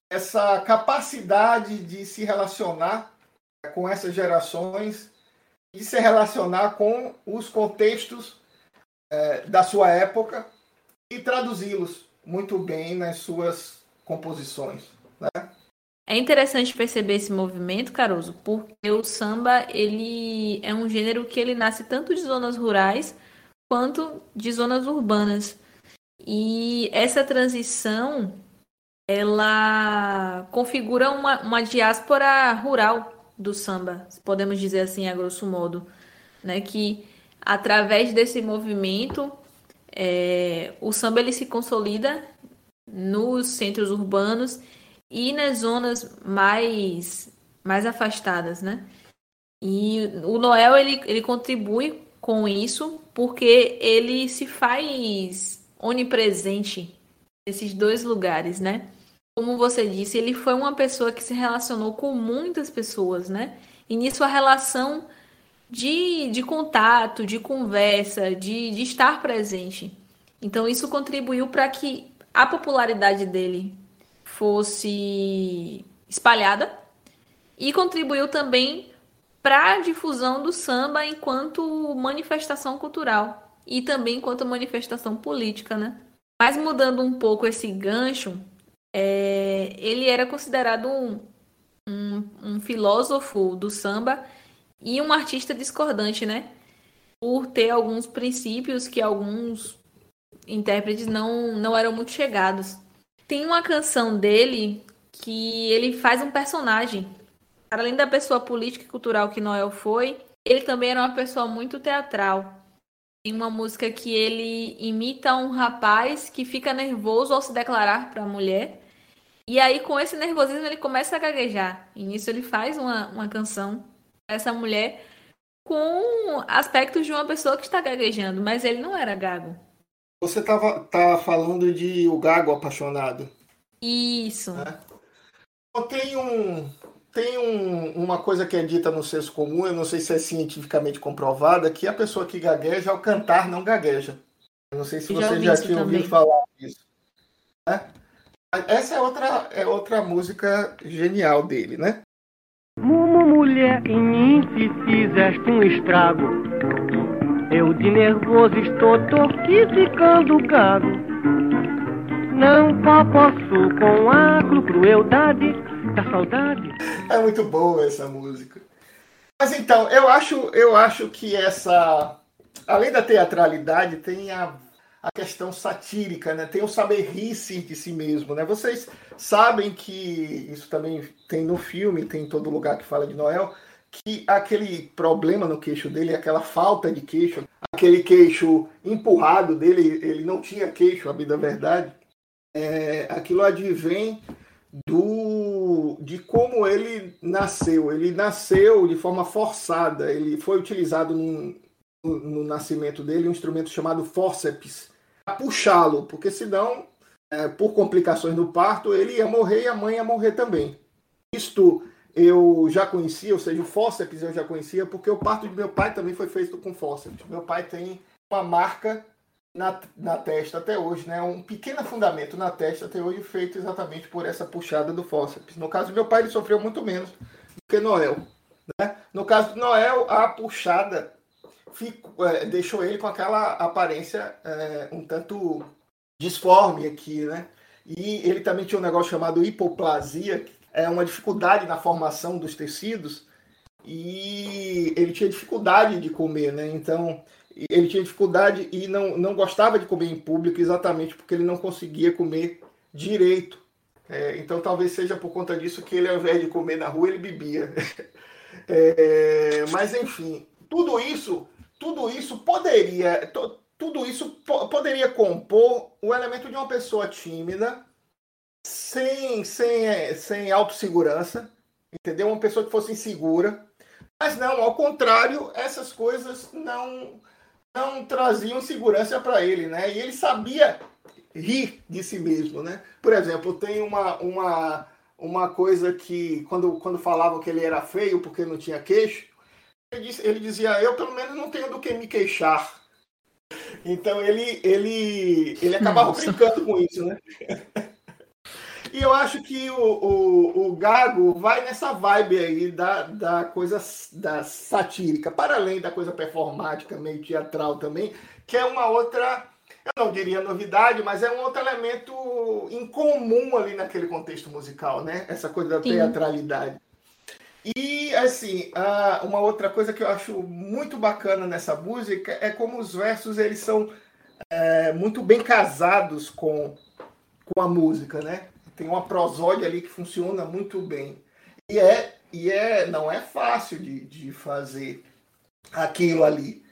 Speaker 2: essa capacidade de se relacionar com essas gerações, de se relacionar com os contextos é, da sua época e traduzi-los muito bem nas suas composições. Né?
Speaker 1: É interessante perceber esse movimento, Caruso, porque o samba ele é um gênero que ele nasce tanto de zonas rurais quanto de zonas urbanas. E essa transição ela configura uma, uma diáspora rural do samba, podemos dizer assim, a grosso modo, né? Que através desse movimento é, o samba ele se consolida nos centros urbanos e nas zonas mais mais afastadas, né? E o Noel ele, ele contribui com isso porque ele se faz onipresente nesses dois lugares, né? como você disse, ele foi uma pessoa que se relacionou com muitas pessoas, né? E nisso a relação de, de contato, de conversa, de, de estar presente. Então isso contribuiu para que a popularidade dele fosse espalhada e contribuiu também para a difusão do samba enquanto manifestação cultural e também enquanto manifestação política, né? Mas mudando um pouco esse gancho, é, ele era considerado um, um, um, filósofo do samba e um artista discordante, né? Por ter alguns princípios que alguns intérpretes não, não eram muito chegados. Tem uma canção dele que ele faz um personagem. Além da pessoa política e cultural que Noel foi, ele também era uma pessoa muito teatral. Tem uma música que ele imita um rapaz que fica nervoso ao se declarar para a mulher e aí, com esse nervosismo, ele começa a gaguejar. E nisso ele faz uma, uma canção essa mulher com aspectos de uma pessoa que está gaguejando, mas ele não era gago.
Speaker 2: Você tava, tá falando de O Gago Apaixonado.
Speaker 1: Isso.
Speaker 2: Né? Tem, um, tem um, uma coisa que é dita no senso comum, eu não sei se é cientificamente comprovada, que a pessoa que gagueja, ao cantar, não gagueja. Eu não sei se já você já tinha ouvido falar disso. Né? Essa é outra, é outra música genial dele, né?
Speaker 4: Mumu, mulher, em mim se fizeste um estrago. Eu de nervoso estou torquificando o gago. Não posso com a crueldade da saudade.
Speaker 2: É muito boa essa música. Mas então, eu acho, eu acho que essa, além da teatralidade, tem a, a questão satírica, né? Tem o saber rir-se de si mesmo, né? Vocês sabem que isso também tem no filme, tem em todo lugar que fala de Noel, que aquele problema no queixo dele, aquela falta de queixo, aquele queixo empurrado dele, ele não tinha queixo, a vida verdade, é, aquilo advém do de como ele nasceu. Ele nasceu de forma forçada. Ele foi utilizado no, no nascimento dele um instrumento chamado fórceps para puxá-lo, porque senão, é, por complicações do parto, ele ia morrer e a mãe ia morrer também. Isto eu já conhecia, ou seja, o fórceps eu já conhecia, porque o parto de meu pai também foi feito com fórceps. Meu pai tem uma marca na, na testa até hoje, né? Um pequeno fundamento na testa até hoje feito exatamente por essa puxada do fórceps. No caso do meu pai, ele sofreu muito menos do que Noel. Né? No caso do Noel, a puxada ficou, é, deixou ele com aquela aparência é, um tanto disforme aqui, né? E ele também tinha um negócio chamado hipoplasia, que é uma dificuldade na formação dos tecidos, e ele tinha dificuldade de comer, né? Então, ele tinha dificuldade e não, não gostava de comer em público exatamente porque ele não conseguia comer direito. É, então talvez seja por conta disso que ele, ao invés de comer na rua, ele bebia. É, mas enfim, tudo isso, tudo isso poderia, tudo isso poderia compor o elemento de uma pessoa tímida, sem, sem, sem autossegurança, entendeu? Uma pessoa que fosse insegura. Mas não, ao contrário, essas coisas não não traziam segurança para ele, né? E ele sabia rir de si mesmo, né? Por exemplo, tem uma, uma, uma coisa que, quando, quando falavam que ele era feio porque não tinha queixo, ele, disse, ele dizia, eu pelo menos não tenho do que me queixar. Então ele, ele, ele acabava Nossa. brincando com isso, né? E eu acho que o, o, o, Gago vai nessa vibe aí da, da coisa da satírica, para além da coisa performática, meio teatral também, que é uma outra, eu não diria novidade, mas é um outro elemento incomum ali naquele contexto musical, né? Essa coisa da Sim. teatralidade. E, assim, uma outra coisa que eu acho muito bacana nessa música é como os versos eles são é, muito bem casados com, com a música, né? Tem uma prosódia ali que funciona muito bem. E é, e é não é fácil de, de fazer aquilo ali.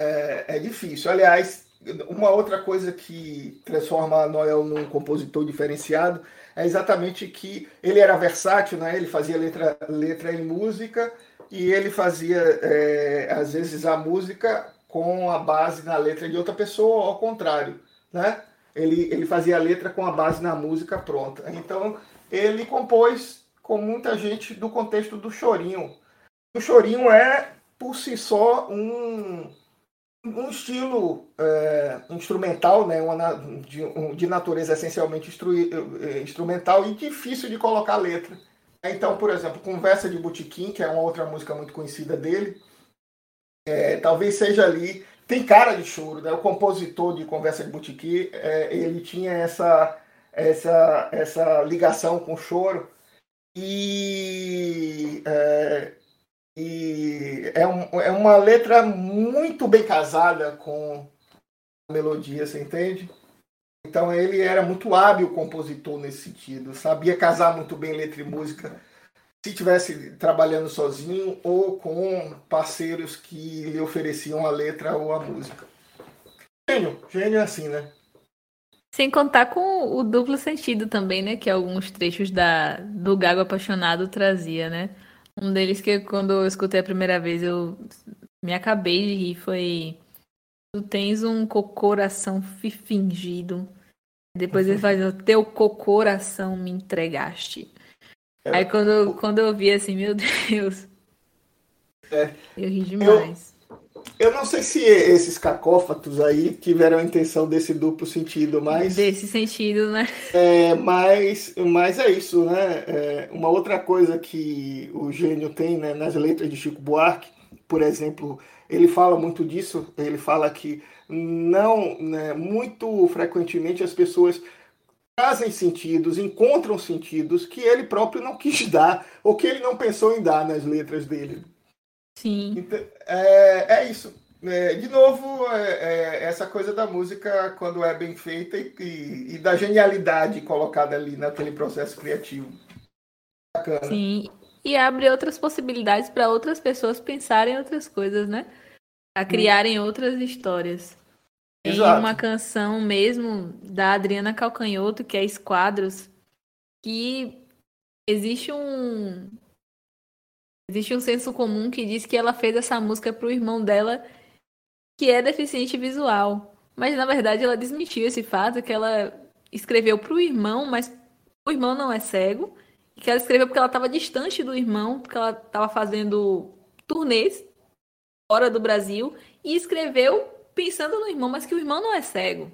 Speaker 2: É, é difícil. Aliás, uma outra coisa que transforma Noel num compositor diferenciado é exatamente que ele era versátil, né? ele fazia letra, letra e música, e ele fazia, é, às vezes, a música com a base na letra de outra pessoa, ao contrário. Né? Ele, ele fazia a letra com a base na música pronta. Então, ele compôs com muita gente do contexto do chorinho. O chorinho é, por si só, um, um estilo é, instrumental, né, uma, de, um, de natureza essencialmente instru, é, instrumental e difícil de colocar letra. Então, por exemplo, Conversa de Botequim, que é uma outra música muito conhecida dele, é, talvez seja ali tem cara de choro, né? O compositor de Conversa de Boutique, é, ele tinha essa, essa, essa ligação com o choro e, é, e é, um, é uma letra muito bem casada com a melodia, você entende? Então ele era muito hábil compositor nesse sentido, sabia casar muito bem letra e música se estivesse trabalhando sozinho ou com parceiros que lhe ofereciam a letra ou a música. Gênio, gênio é assim, né?
Speaker 1: Sem contar com o duplo sentido também, né? Que alguns trechos da, do Gago Apaixonado trazia, né? Um deles que quando eu escutei a primeira vez eu me acabei de rir foi Tu tens um coração fingido. Depois ele faz o teu coração me entregaste. É, Aí quando, quando eu vi assim, meu Deus. É, eu ri demais.
Speaker 2: Eu, eu não sei se esses cacófatos aí tiveram a intenção desse duplo sentido, mas.
Speaker 1: Desse sentido, né?
Speaker 2: É, mas, mas é isso, né? É, uma outra coisa que o gênio tem né, nas letras de Chico Buarque por exemplo, ele fala muito disso, ele fala que não, né, muito frequentemente as pessoas trazem sentidos, encontram sentidos que ele próprio não quis dar, ou que ele não pensou em dar nas letras dele.
Speaker 1: Sim.
Speaker 2: Então, é, é isso. É, de novo, é, é, essa coisa da música quando é bem feita e, e, e, da genialidade colocada ali naquele processo criativo.
Speaker 1: Bacana. Sim, e abre outras possibilidades para outras pessoas pensarem outras coisas, né? A criarem hum. outras histórias. Tem Exato. uma canção mesmo da Adriana Calcanhoto, que é Esquadros, que existe um existe um senso comum que diz que ela fez essa música para o irmão dela que é deficiente visual. Mas na verdade ela desmentiu esse fato que ela escreveu para o irmão, mas o irmão não é cego, e que ela escreveu porque ela estava distante do irmão, porque ela estava fazendo turnês fora do Brasil e escreveu pensando no irmão, mas que o irmão não é cego.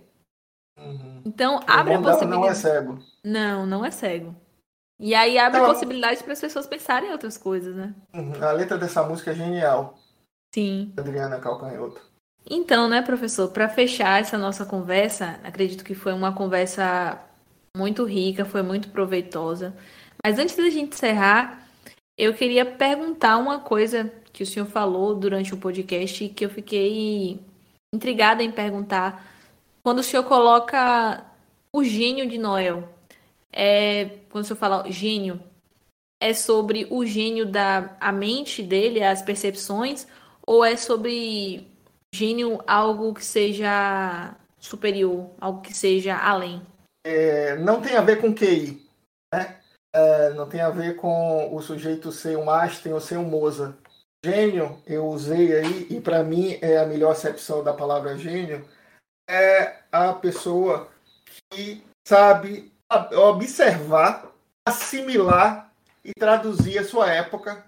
Speaker 1: Uhum. Então abre a possibilidade.
Speaker 2: Não é cego.
Speaker 1: Não, não é cego. E aí abre então, possibilidade para as pessoas pensarem em outras coisas, né?
Speaker 2: Uhum. A letra dessa música é genial.
Speaker 1: Sim.
Speaker 2: Adriana Calcanhoto.
Speaker 1: Então, né, professor, para fechar essa nossa conversa, acredito que foi uma conversa muito rica, foi muito proveitosa. Mas antes da gente encerrar, eu queria perguntar uma coisa que o senhor falou durante o podcast que eu fiquei intrigada em perguntar. Quando o senhor coloca o gênio de Noel, é, quando o senhor fala gênio, é sobre o gênio da a mente dele, as percepções, ou é sobre gênio algo que seja superior, algo que seja além?
Speaker 2: É, não tem a ver com QI, né? É, não tem a ver com o sujeito ser um Einstein ou ser um Mozart. Gênio, eu usei aí, e para mim é a melhor acepção da palavra gênio, é a pessoa que sabe observar, assimilar e traduzir a sua época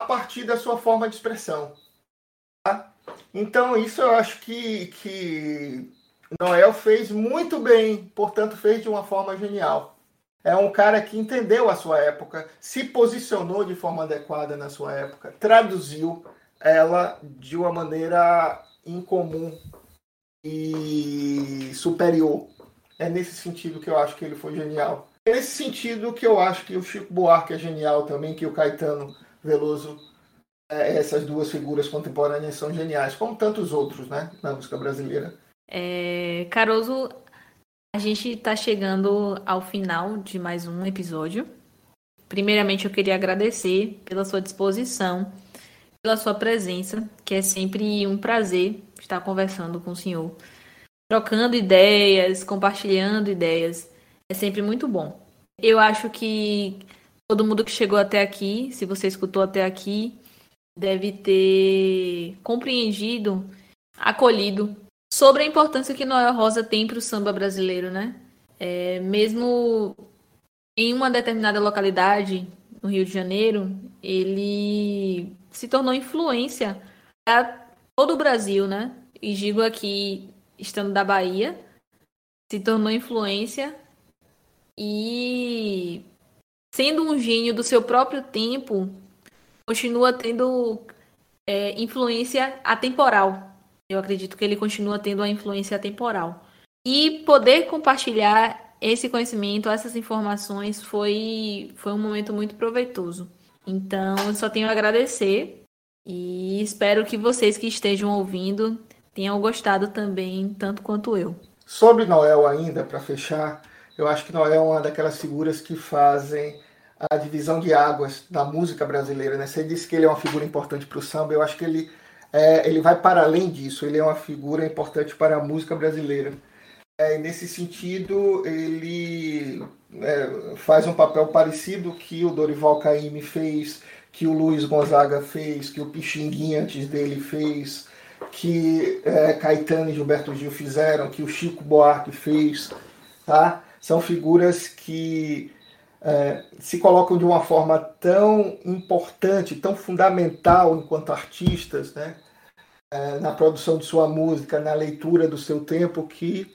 Speaker 2: a partir da sua forma de expressão. Tá? Então, isso eu acho que, que Noel fez muito bem, portanto, fez de uma forma genial. É um cara que entendeu a sua época, se posicionou de forma adequada na sua época, traduziu ela de uma maneira incomum e superior. É nesse sentido que eu acho que ele foi genial. É nesse sentido que eu acho que o Chico Buarque é genial também, que o Caetano Veloso é, essas duas figuras contemporâneas são geniais, como tantos outros, né, na música brasileira.
Speaker 1: É, Caroso, a gente está chegando ao final de mais um episódio. Primeiramente, eu queria agradecer pela sua disposição, pela sua presença, que é sempre um prazer estar conversando com o senhor, trocando ideias, compartilhando ideias. É sempre muito bom. Eu acho que todo mundo que chegou até aqui, se você escutou até aqui, deve ter compreendido, acolhido sobre a importância que Noel Rosa tem para o samba brasileiro, né? É, mesmo em uma determinada localidade, no Rio de Janeiro, ele se tornou influência para todo o Brasil, né? E digo aqui, estando da Bahia, se tornou influência e sendo um gênio do seu próprio tempo, continua tendo é, influência atemporal. Eu acredito que ele continua tendo a influência atemporal. E poder compartilhar esse conhecimento, essas informações, foi, foi um momento muito proveitoso. Então, eu só tenho a agradecer e espero que vocês que estejam ouvindo tenham gostado também, tanto quanto eu.
Speaker 2: Sobre Noel ainda, para fechar, eu acho que Noel é uma daquelas figuras que fazem a divisão de águas da música brasileira. Né? Você disse que ele é uma figura importante para o samba, eu acho que ele, é, ele vai para além disso, ele é uma figura importante para a música brasileira. É, nesse sentido, ele é, faz um papel parecido que o Dorival Caymmi fez, que o Luiz Gonzaga fez, que o Pixinguinha antes dele fez, que é, Caetano e Gilberto Gil fizeram, que o Chico Buarque fez. Tá? São figuras que é, se colocam de uma forma tão importante, tão fundamental enquanto artistas, né? É, na produção de sua música, na leitura do seu tempo, que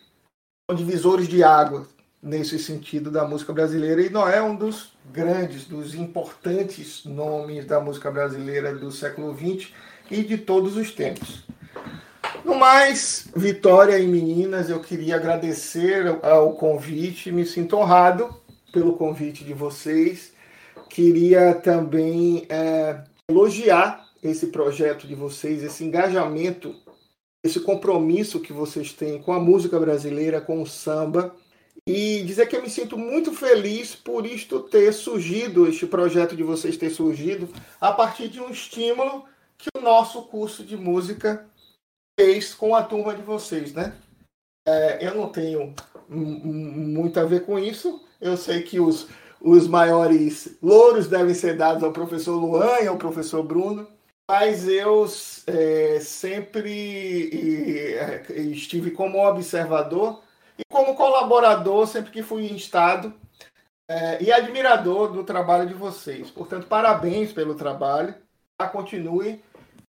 Speaker 2: são divisores de água. nesse sentido da música brasileira. E Noé é um dos grandes, dos importantes nomes da música brasileira do século XX e de todos os tempos. No mais, Vitória e meninas, eu queria agradecer ao convite, me sinto honrado pelo convite de vocês. Queria também é, elogiar esse projeto de vocês, esse engajamento, esse compromisso que vocês têm com a música brasileira, com o samba. E dizer que eu me sinto muito feliz por isto ter surgido, este projeto de vocês ter surgido, a partir de um estímulo que o nosso curso de música fez com a turma de vocês, né? É, eu não tenho muito a ver com isso. Eu sei que os, os maiores louros devem ser dados ao professor Luan e ao professor Bruno, mas eu é, sempre é, estive como observador e como colaborador sempre que fui instado é, e admirador do trabalho de vocês. Portanto, parabéns pelo trabalho. Continue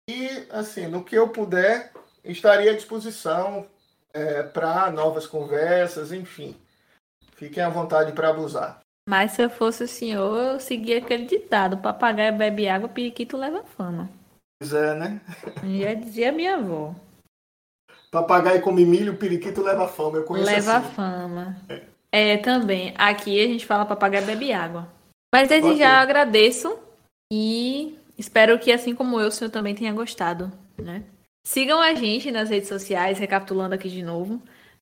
Speaker 2: e, assim, no que eu puder, estaria à disposição é, para novas conversas, enfim. Fiquem à vontade para abusar.
Speaker 1: Mas se eu fosse o senhor, eu seguia aquele ditado: papagaio bebe água, periquito leva fama.
Speaker 2: Pois é, né?
Speaker 1: Já dizia minha avó.
Speaker 2: Papagaio come milho, periquito leva fama. Eu conheço
Speaker 1: Leva
Speaker 2: assim.
Speaker 1: fama. É. é. também. Aqui a gente fala papagaio bebe água. Mas desde okay. já agradeço e espero que, assim como eu, o senhor também tenha gostado, né? Sigam a gente nas redes sociais, recapitulando aqui de novo.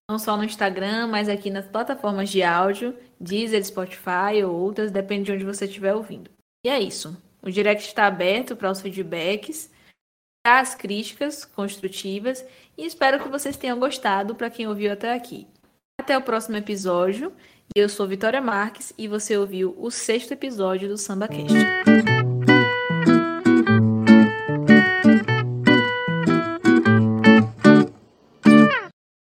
Speaker 1: Não só no Instagram, mas aqui nas plataformas de áudio, Deezer, Spotify ou outras, depende de onde você estiver ouvindo. E é isso. O direct está aberto para os feedbacks, para as críticas construtivas e espero que vocês tenham gostado para quem ouviu até aqui. Até o próximo episódio. Eu sou Vitória Marques e você ouviu o sexto episódio do SambaCast.